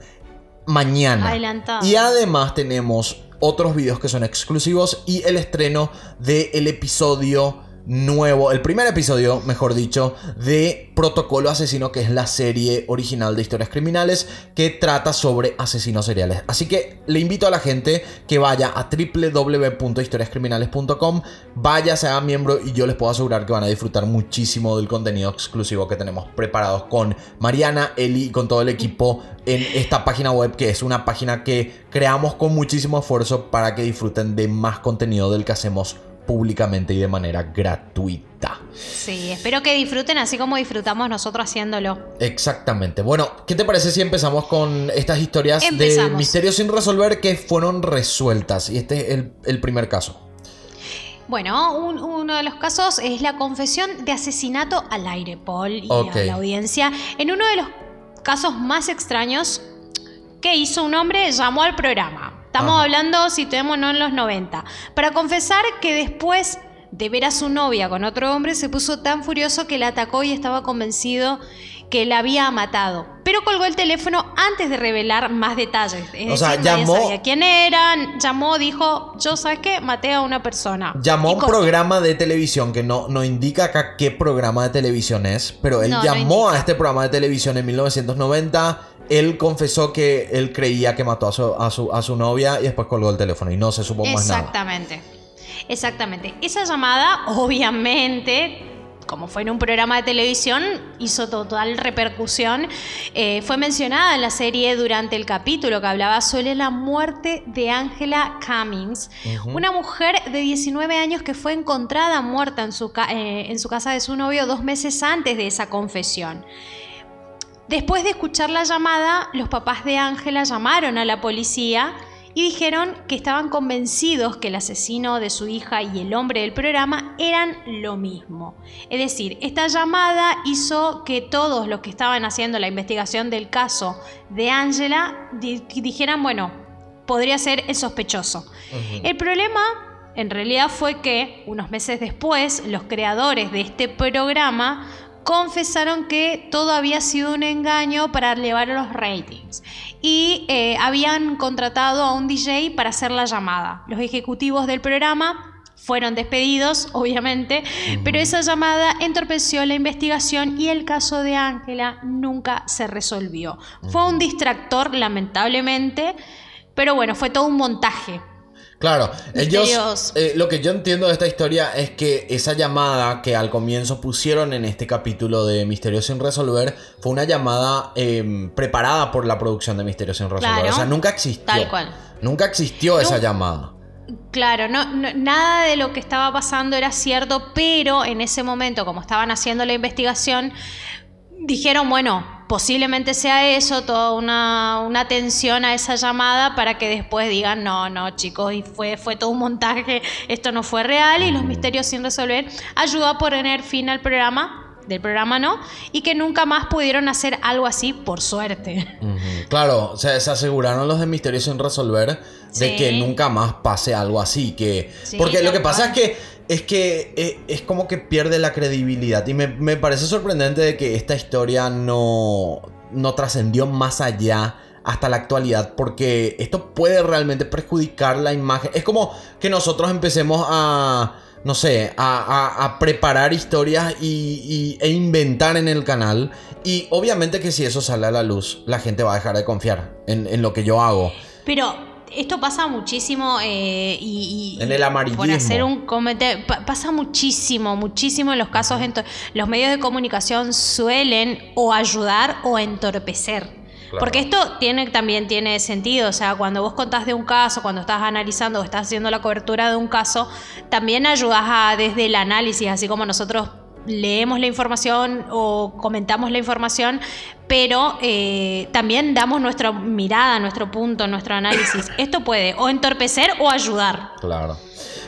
mañana. Adelantado. Y además tenemos otros videos que son exclusivos y el estreno del episodio nuevo, el primer episodio, mejor dicho, de Protocolo Asesino, que es la serie original de historias criminales que trata sobre asesinos seriales. Así que le invito a la gente que vaya a www.historiascriminales.com, vaya, sea miembro y yo les puedo asegurar que van a disfrutar muchísimo del contenido exclusivo que tenemos preparados con Mariana, Eli y con todo el equipo en esta página web, que es una página que creamos con muchísimo esfuerzo para que disfruten de más contenido del que hacemos públicamente y de manera gratuita. Sí, espero que disfruten así como disfrutamos nosotros haciéndolo. Exactamente. Bueno, ¿qué te parece si empezamos con estas historias de misterios sin resolver que fueron resueltas? Y este es el, primer caso. Bueno, uno de los casos es la confesión de asesinato al aire, Paul, y a la audiencia. En uno de los casos más extraños que hizo un hombre, llamó al programa. Estamos hablando, si tenemos no en los 90. Para confesar que después de ver a su novia con otro hombre, se puso tan furioso que la atacó y estaba convencido que la había matado. Pero colgó el teléfono antes de revelar más detalles. o sea, llamó. Sabía quién era, llamó, dijo: Yo, ¿sabes qué? Maté a una persona. Llamó a un programa de televisión que no, no indica acá qué programa de televisión es, pero él llamó a este programa de televisión en 1990 él confesó que él creía que mató a su, a su, novia y después colgó el teléfono y no se supo más nada. Exactamente. Exactamente. Esa llamada, obviamente, como fue en un programa de televisión, hizo total repercusión. Eh, fue mencionada en la serie durante el capítulo que hablaba sobre la muerte de Angela Cummings, una mujer de 19 años que fue encontrada muerta en su, eh, en su casa de su novio dos meses antes de esa confesión. Después de escuchar la llamada, los papás de Ángela llamaron a la policía y dijeron que estaban convencidos que el asesino de su hija y el hombre del programa eran lo mismo. Es decir, esta llamada hizo que todos los que estaban haciendo la investigación del caso de Ángela dijeran, bueno, podría ser el sospechoso. El problema en realidad fue que unos meses después los creadores de este programa confesaron que todo había sido un engaño para elevar los ratings y eh, habían contratado a un DJ para hacer la llamada. Los ejecutivos del programa fueron despedidos, obviamente, pero esa llamada entorpeció la investigación y el caso de Ángela nunca se resolvió. Fue un distractor, lamentablemente, pero bueno, fue todo un montaje Claro, ellos, eh, lo que yo entiendo de esta historia es que esa llamada que al comienzo pusieron en este capítulo de Misterios sin resolver fue una llamada em, preparada por la producción de Misterios sin resolver. o sea, nunca existió. Tal cual. Nunca existió esa llamada. Claro, no, nada de lo que estaba pasando era cierto, pero en ese momento, como estaban haciendo la investigación, dijeron, bueno, posiblemente sea eso, toda una, una, atención a esa llamada para que después digan, no, no, chicos, y fue, fue todo un montaje, esto no fue real y los misterios sin resolver ayudó a poner fin al programa del programa no, y que nunca más pudieron hacer algo así por suerte. Claro, o sea, se aseguraron los de Misterios sin resolver de que nunca más pase algo así, que... porque lo que pasa es que es que eh, es, como que pierde la credibilidad. Y me, me parece sorprendente de que esta historia no, no trascendió más allá hasta la actualidad porque esto puede realmente perjudicar la imagen. Es como que nosotros empecemos a, no sé, a, preparar historias y, e inventar en el canal. Y obviamente que si eso sale a la luz, la gente va a dejar de confiar en, lo que yo hago. Pero esto pasa muchísimo eh, y, En el amarillismo. Por hacer un comentario. pasa muchísimo, muchísimo en los casos. los medios de comunicación suelen o ayudar o entorpecer. Porque esto tiene, también tiene sentido, o sea, cuando vos contás de un caso, cuando estás analizando o estás haciendo la cobertura de un caso, también ayudas a, desde el análisis, así como nosotros leemos la información o comentamos la información, pero eh, también damos nuestra mirada, nuestro punto, nuestro análisis. Esto puede o entorpecer o ayudar. Claro.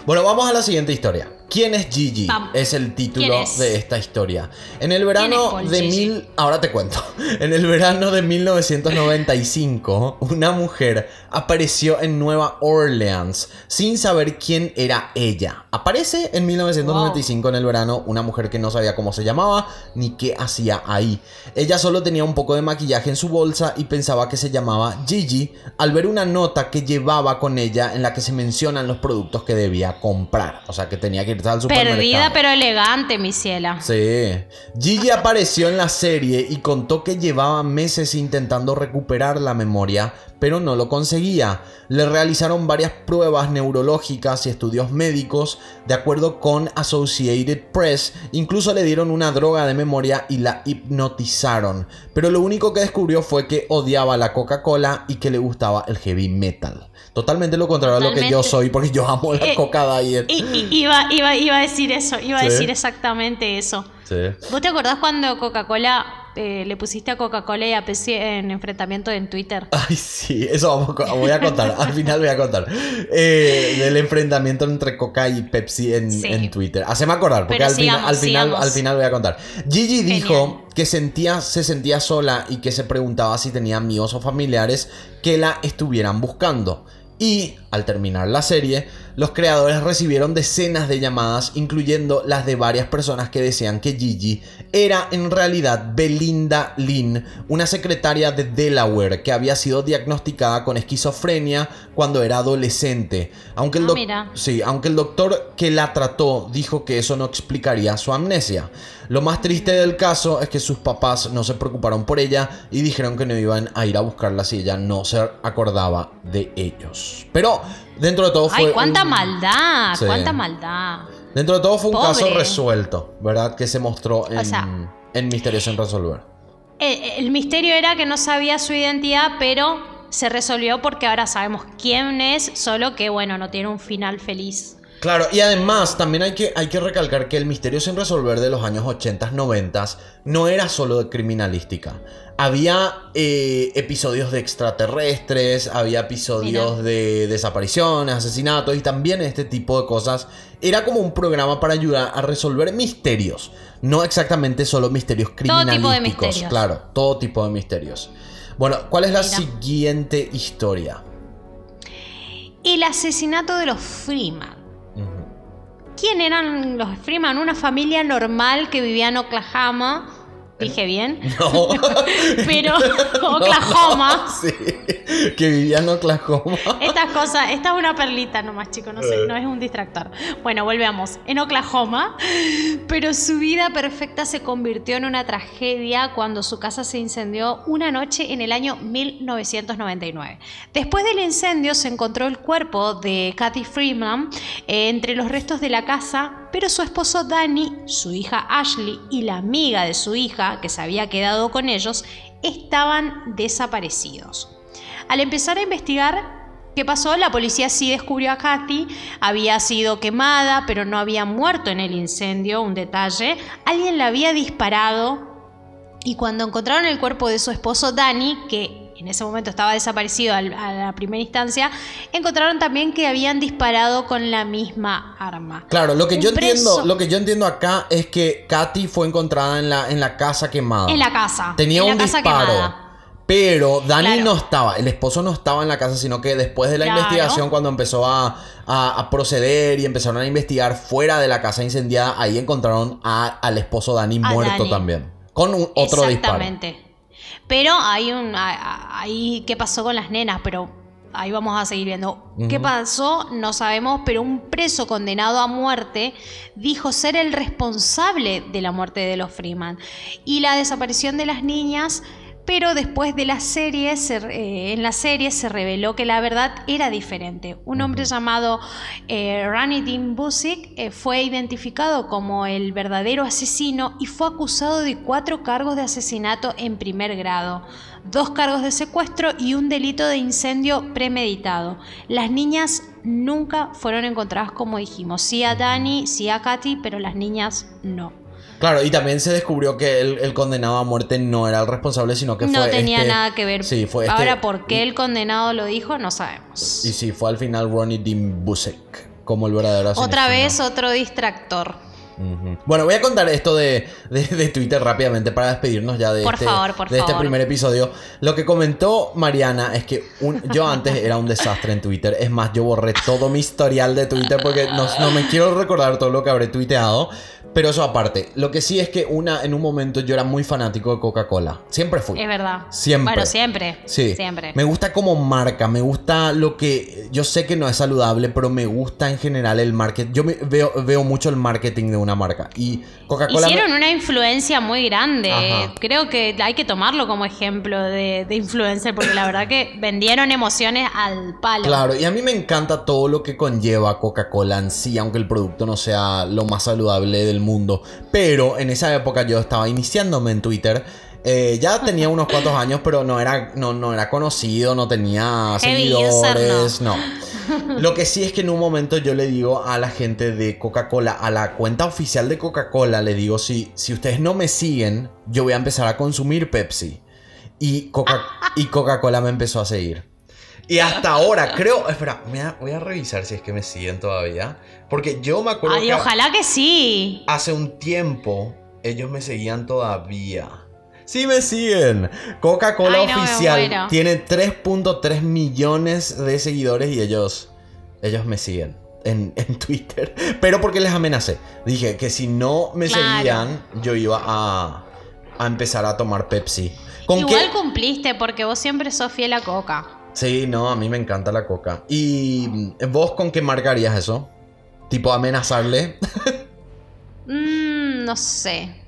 Bueno, vamos a la siguiente historia. ¿Quién es Gigi? Es el título de esta historia. En el verano de mil. Ahora te cuento. En el verano de 1995, una mujer apareció en Nueva Orleans sin saber quién era ella. Aparece en 1995 en el verano una mujer que no sabía cómo se llamaba ni qué hacía ahí. Ella solo tenía un poco de maquillaje en su bolsa y pensaba que se llamaba Gigi al ver una nota que llevaba con ella en la que se mencionan los productos que debía comprar. O sea que tenía que ir Perdida pero elegante, mi ciela. Sí. Gigi apareció en la serie y contó que llevaba meses intentando recuperar la memoria, pero no lo conseguía. Le realizaron varias pruebas neurológicas y estudios médicos, de acuerdo con Associated Press, incluso le dieron una droga de memoria y la hipnotizaron, pero lo único que descubrió fue que odiaba la Coca-Cola y que le gustaba el heavy metal. Totalmente lo contrario a lo que yo soy, porque yo amo la eh, Coca Diet. iba, iba, iba, a decir eso, iba a decir exactamente eso. Sí. ¿Vos te acordás cuando Coca-Cola eh, le pusiste a Coca-Cola y a Pepsi en enfrentamiento en Twitter? Ay, sí, eso voy a contar, al final voy a contar. Eh, del enfrentamiento entre Coca y Pepsi en, Twitter. Haceme acordar, porque al, al, final, al final voy a contar. Gigi dijo que sentía, se sentía sola y que se preguntaba si tenía amigos o familiares que la estuvieran buscando. Y, al terminar la serie, los creadores recibieron decenas de llamadas, incluyendo las de varias personas que decían que Gigi era en realidad Belinda Lynn, una secretaria de Delaware que había sido diagnosticada con esquizofrenia cuando era adolescente. Aunque el, ah, sí, aunque el doctor que la trató dijo que eso no explicaría su amnesia. Lo más triste del caso es que sus papás no se preocuparon por ella y dijeron que no iban a ir a buscarla si ella no se acordaba de ellos. Pero dentro de todo fue. ¡Ay, cuánta maldad! ¡Cuánta maldad! Dentro de todo fue un caso resuelto, ¿verdad? Que se mostró en, en Misterios en Resolver. El, el misterio era que no sabía su identidad, pero se resolvió porque ahora sabemos quién es, solo que, bueno, no tiene un final feliz. Claro, y además también hay que, hay que recalcar que el misterio sin resolver de los años 80, 90 no era solo de criminalística. Había eh, episodios de extraterrestres, había episodios de desapariciones, asesinatos y también este tipo de cosas. Era como un programa para ayudar a resolver misterios. No exactamente solo misterios criminalísticos. Todo tipo de misterios. Claro, todo tipo de misterios. Bueno, ¿cuál es la siguiente historia? El asesinato de los Freeman. ¿Quién eran los Freeman? Una familia normal que vivía en Oklahoma Dije bien. No. Pero Oklahoma. sí. Que vivía en Oklahoma. Estas cosas, esta es una perlita nomás, chicos, no sé, eh. no es un distractor. Bueno, volvemos. En Oklahoma, pero su vida perfecta se convirtió en una tragedia cuando su casa se incendió una noche en el año 1999. Después del incendio se encontró el cuerpo de Kathy Freeman eh, entre los restos de la casa pero su esposo Danny, su hija Ashley y la amiga de su hija, que se había quedado con ellos, estaban desaparecidos. Al empezar a investigar qué pasó, la policía sí descubrió a Kathy, había sido quemada, pero no había muerto en el incendio, un detalle, alguien la había disparado. Y cuando encontraron el cuerpo de su esposo Danny, que en ese momento estaba desaparecido a la primera instancia, encontraron también que habían disparado con la misma arma. Claro, lo que yo entiendo, lo que yo entiendo acá es que Katy fue encontrada en la, en la casa quemada. En la casa. Tenía un disparo. Pero Dani Claro. no estaba, el esposo no estaba en la casa, sino que después de la Claro. investigación, cuando empezó a, a- a proceder y empezaron a investigar fuera de la casa incendiada, ahí encontraron a- al esposo Dani muerto Dani. también. Con un, otro disparo. Exactamente. Pero hay un. Ahí, ¿qué pasó con las nenas? Pero ahí vamos a seguir viendo. ¿Qué pasó? No sabemos, pero un preso condenado a muerte dijo ser el responsable de la muerte de los Freeman y la desaparición de las niñas. Pero después de la serie, se- eh, en la serie se reveló que la verdad era diferente. Un hombre llamado eh, Dean Busick eh, fue identificado como el verdadero asesino y fue acusado de cuatro cargos de asesinato en primer grado, dos cargos de secuestro y un delito de incendio premeditado. Las niñas nunca fueron encontradas como dijimos, sí a Dani, sí a Katy, pero las niñas no. Claro, y también se descubrió que el, el condenado a muerte no era el responsable, sino que No fue. tenía este- nada que ver. Sí, fue este- Ahora, ¿por qué el condenado lo dijo? No sabemos. Y sí, fue al final Ronnie Dean Busek como el verdadero asesino. Otra vez otro distractor. Bueno, voy a contar esto de, de- de Twitter rápidamente para despedirnos ya de, Por este, favor, por de este primer episodio. Lo que comentó Mariana es que un- yo antes era un desastre en Twitter. Es más, yo borré todo mi historial de Twitter porque no, no me quiero recordar todo lo que habré tuiteado. Pero eso aparte, lo que sí es que una, en un momento yo era muy fanático de Coca-Cola. Siempre fui. Es verdad. Siempre. Bueno, siempre. Sí. Siempre. Me gusta como marca, me gusta lo que. Yo sé que no es saludable, pero me gusta en general el marketing. Yo me- veo, veo mucho el marketing de una marca. Y Coca-Cola. me- Hicieron una influencia muy grande. Ajá. Creo que hay que tomarlo como ejemplo de, de influencer, porque la verdad que vendieron emociones al palo. Claro, y a mí me encanta todo lo que conlleva Coca-Cola en sí, aunque el producto no sea lo más saludable del mundo. Pero en esa época yo estaba iniciándome en Twitter. Eh, ya tenía unos cuantos años, pero no era, no, no era conocido, no tenía seguidores, no. Lo que sí es que en un momento yo le digo a la gente de Coca-Cola, a la cuenta oficial de Coca-Cola, le digo, si, si ustedes no me siguen, yo voy a empezar a consumir Pepsi. Y Coca- y Coca-Cola me empezó a seguir. Y hasta ahora, creo. Espera, voy a, voy a revisar si es que me siguen todavía. Porque yo me acuerdo Ay, que ojalá que sí. hace un tiempo ellos me seguían todavía. Sí me siguen. Coca-Cola no, oficial tiene 3.3 millones de seguidores y ellos, ellos me siguen en, en Twitter. Pero porque les amenacé. Dije que si no me Claro. seguían, yo iba a, a empezar a tomar Pepsi. ¿Con Igual qué? cumpliste porque vos siempre sos fiel a Coca. Sí, no, a mí me encanta la coca. ¿Y vos con qué marcarías eso? Tipo amenazarle. Mm, no sé.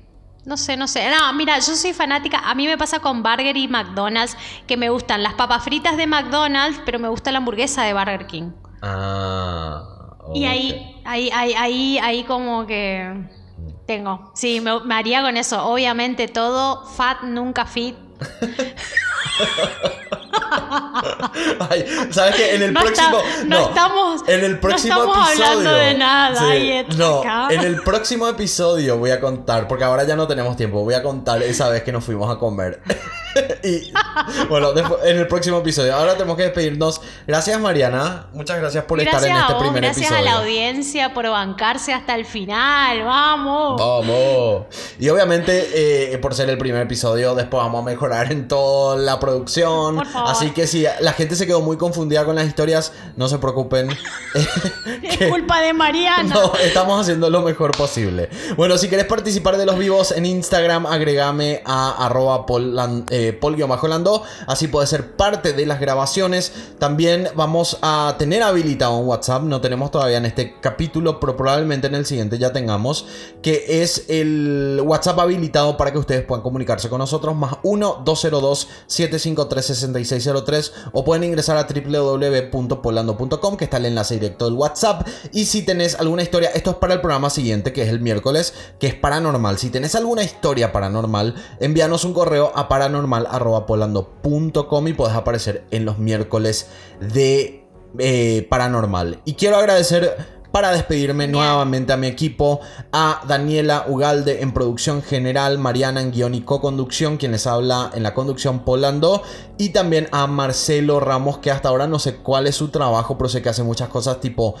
No sé, no sé. No, mira, yo soy fanática. A mí me pasa con Burger y McDonald's que me gustan las papas fritas de McDonald's, pero me gusta la hamburguesa de Burger King. ah. Y ok. ahí, ahí, ahí, ahí, ahí como que tengo. Sí, me, me haría con eso. Obviamente todo fat, nunca fit. Ay, ¿sabes qué? En el No próximo. está- no estamos- En el no próximo estamos episodio. hablando de nada, ahí no, acá. en el próximo episodio voy a contar, porque ahora ya no tenemos tiempo. Voy a contar esa vez que nos fuimos a comer. y bueno, después- en el próximo episodio. Ahora tenemos que despedirnos. Gracias, Mariana. Muchas gracias por Gracias estar en este vos, primer gracias episodio. a la audiencia por bancarse hasta el final. Vamos. Vamos. Y obviamente, eh, por ser el primer episodio, después vamos a mejorar en toda la producción. Por favor. Así que si la gente se quedó muy confundida con las historias, no se preocupen. Es culpa de Mariana. No, estamos haciendo lo mejor posible. Bueno, si querés participar de los vivos en Instagram, agregame a arroba pol- eh, pol-lando. Así puedes ser parte de las grabaciones. También vamos a tener habilitado un WhatsApp. No tenemos todavía en este capítulo, pero probablemente en el siguiente ya tengamos. Que es el WhatsApp habilitado para que ustedes puedan comunicarse con nosotros. Más 1-202-753-6603. O pueden ingresar a www.polando.com, que está el enlace directo del WhatsApp. Y si tenés alguna historia, esto es para el programa siguiente, que es el miércoles, que es paranormal. Si tenés alguna historia paranormal, envíanos un correo a paranormal.polando.com y podés aparecer en los miércoles de eh, paranormal. Y quiero agradecer. Para despedirme nuevamente a mi equipo, a Daniela Ugalde en producción general, Mariana en guion y co-conducción, quien les habla en la conducción Polando, y también a Marcelo Ramos, que hasta ahora no sé cuál es su trabajo, pero sé que hace muchas cosas tipo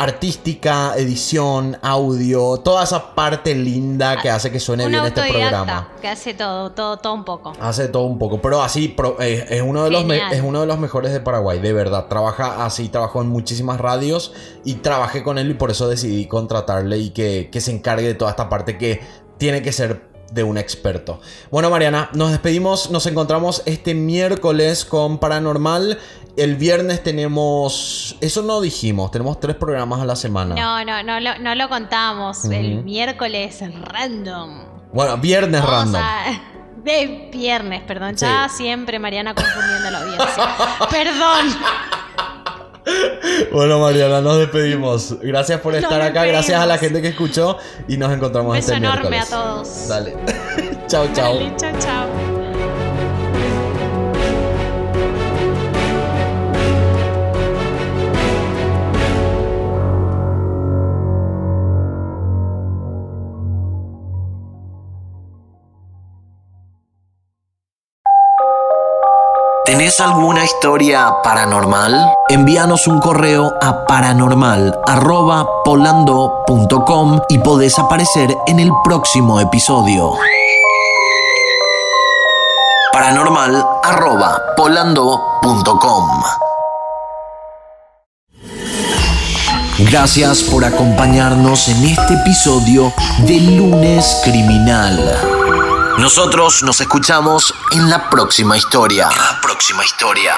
artística, edición, audio, toda esa parte linda que hace que suene Un bien este programa. que hace todo, todo, todo un poco. Hace todo un poco, pero así pro- eh, es, uno de los me- es uno de los mejores de Paraguay, de verdad. Trabaja así, trabajó en muchísimas radios y trabajé con él y por eso decidí contratarle y que, que se encargue de toda esta parte que tiene que ser de un experto. Bueno, Mariana, nos despedimos, nos encontramos este miércoles con Paranormal. El viernes tenemos, eso no dijimos, tenemos tres programas a la semana. No, no, no, lo, no lo contamos. El miércoles random. Bueno, viernes Vamos random. a- De viernes, perdón. Sí. Ya siempre Mariana confundiendo la audiencia. perdón. Bueno, Mariana, nos despedimos. Gracias por Nos estar acá, gracias a la gente que escuchó y nos encontramos Un beso este enorme miércoles. a todos. Dale. chao, chao. Dale, chao, chao. ¿Tenés alguna historia paranormal? Envíanos un correo a paranormal.polando.com y podés aparecer en el próximo episodio. paranormal.polando.com Gracias por acompañarnos en este episodio de Lunes Criminal. Nosotros nos escuchamos en la próxima historia. La próxima historia.